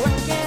cualquier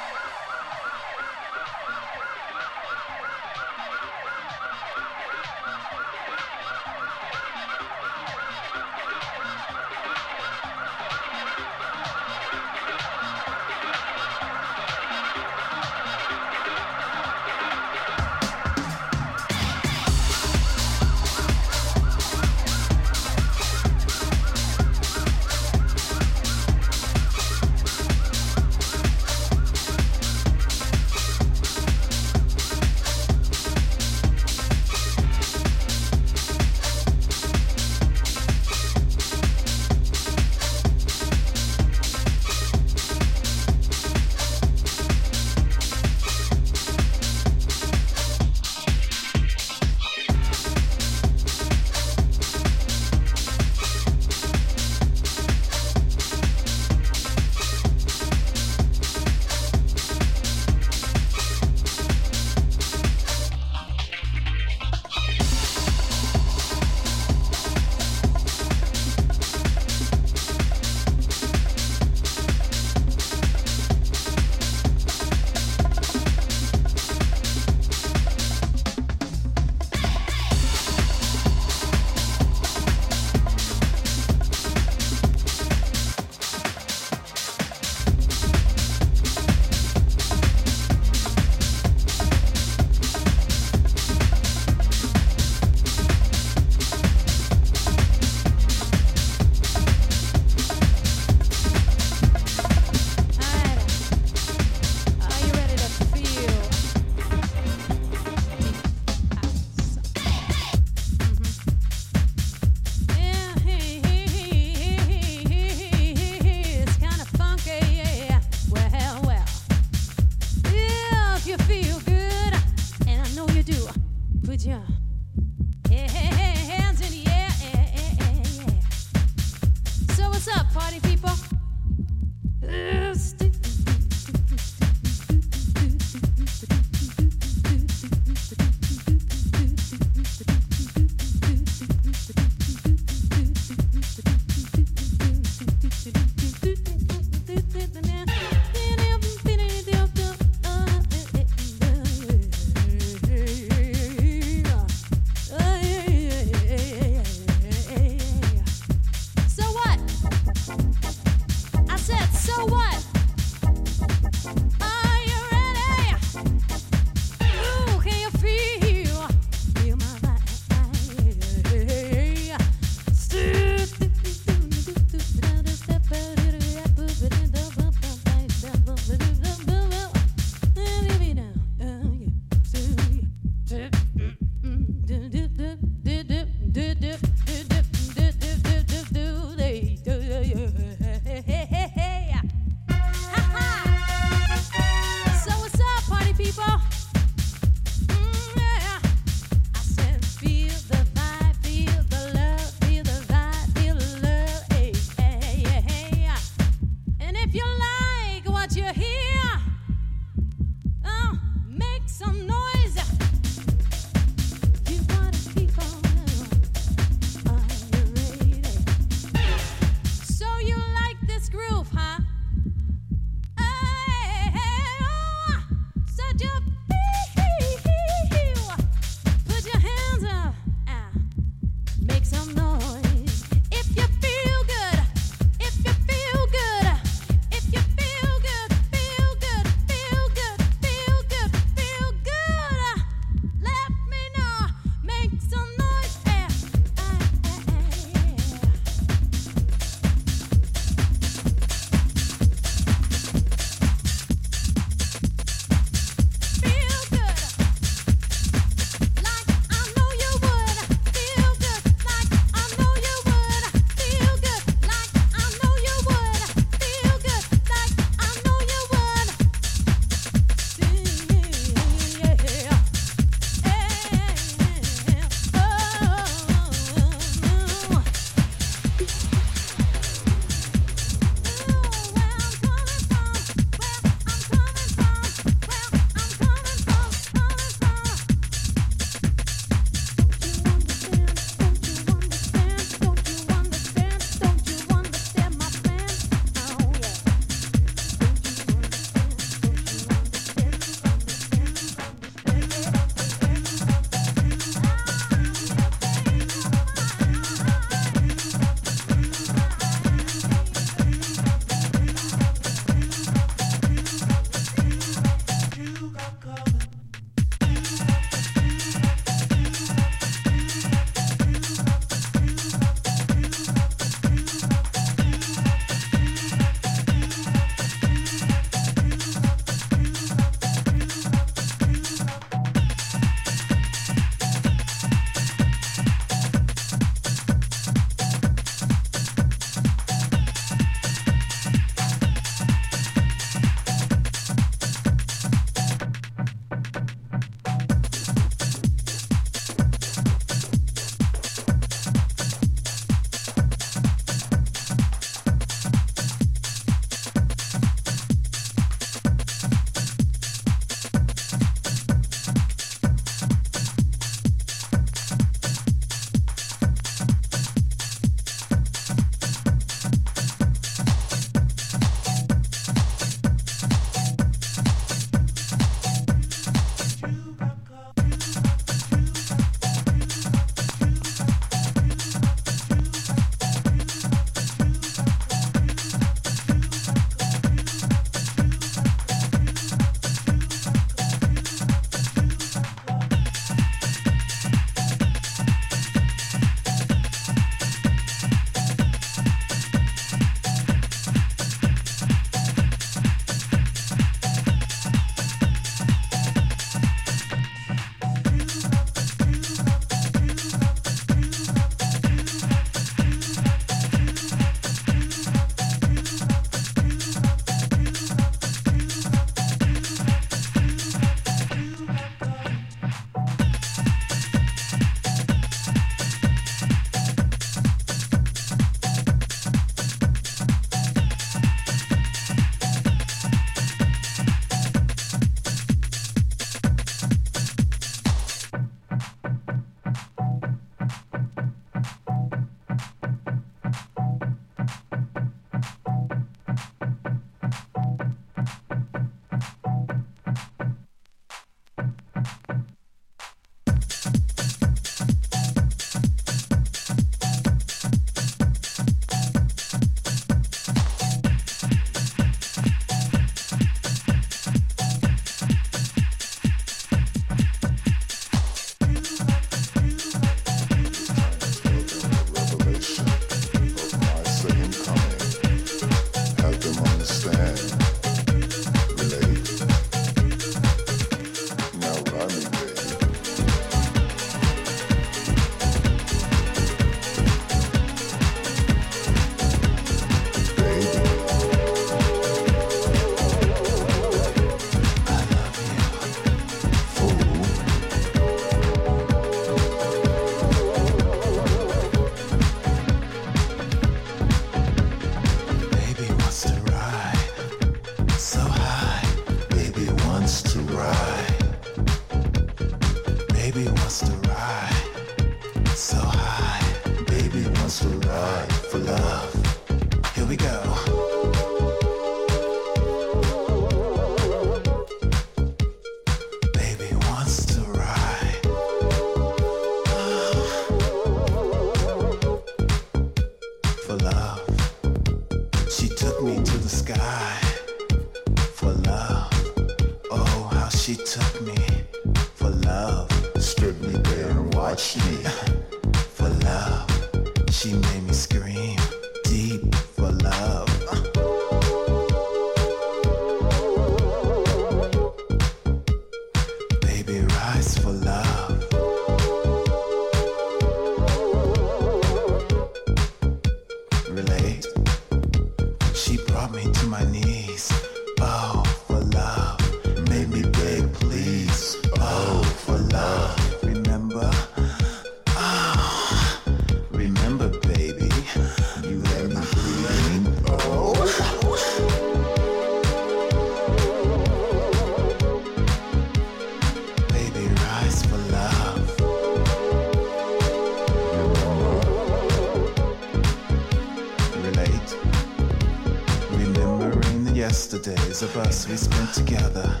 us we spent together.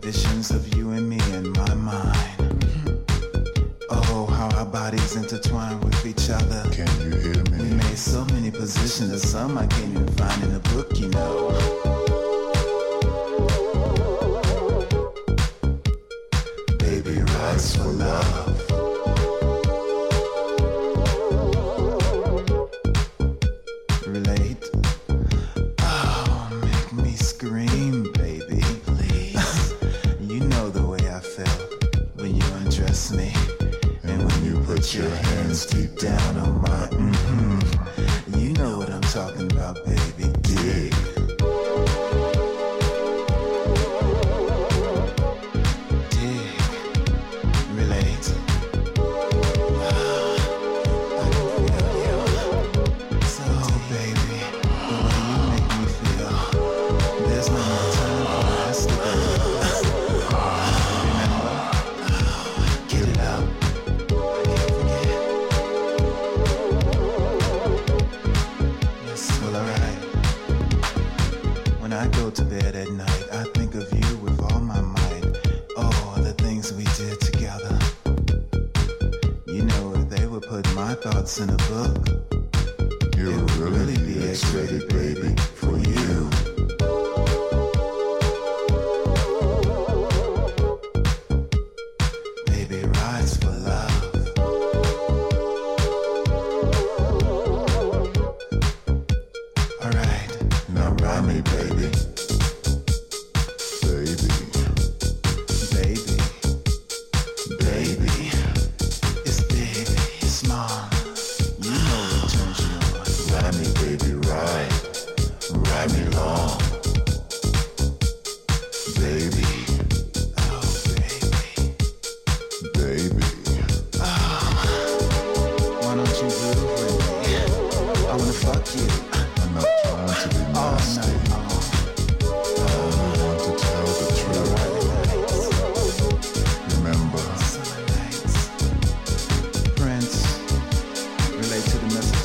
Visions of you and me in my mind. Oh, how our bodies intertwine with each other. Can you hear me? We made so many positions, some I can't even find in a book, you know. for love.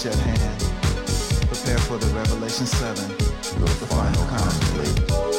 at hand. Prepare for the Revelation 7, the final conflict.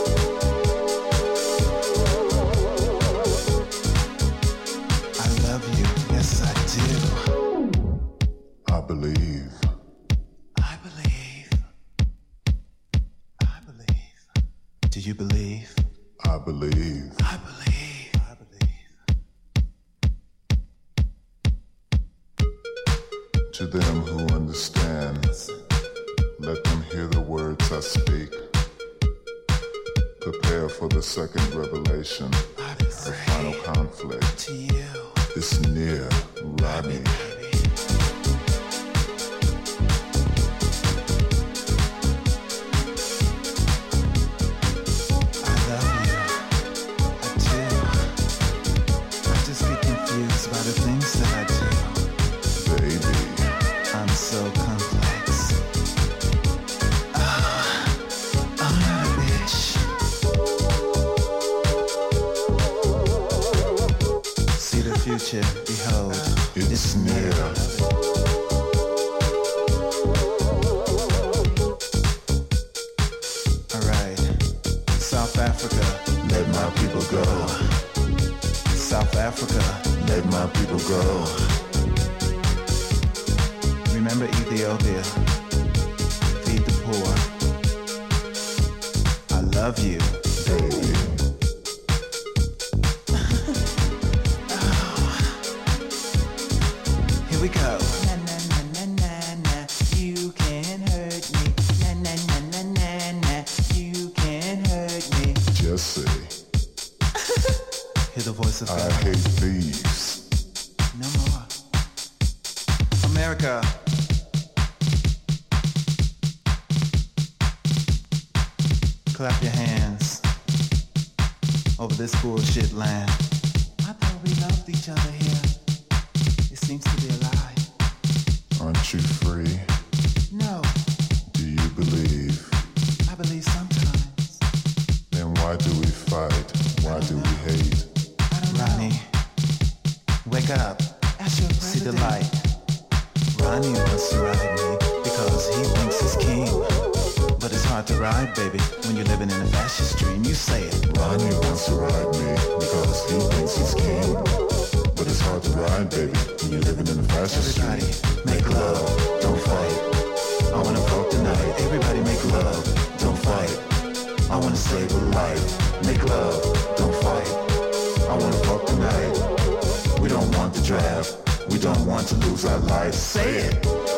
Clap your hands over this bullshit land. I thought we loved each other here. It seems to be a lie. Aren't you free? No, Do you believe? I believe sometimes. Then why do we fight? Why do we hate? I don't Ronnie, wake up. See the light. Ronnie wants to ride me because he to ride, baby, when you're living in a fascist dream. You say it. Ronnie wants to ride me because he thinks he's king. But it's hard to ride, baby, when you're living in a fascist Everybody, street. make love, don't fight. I wanna fuck tonight. Everybody make love, don't fight. I wanna save a life. Make love, don't fight. I wanna fuck tonight. We don't want the draft. We don't want to lose our lives. Say it.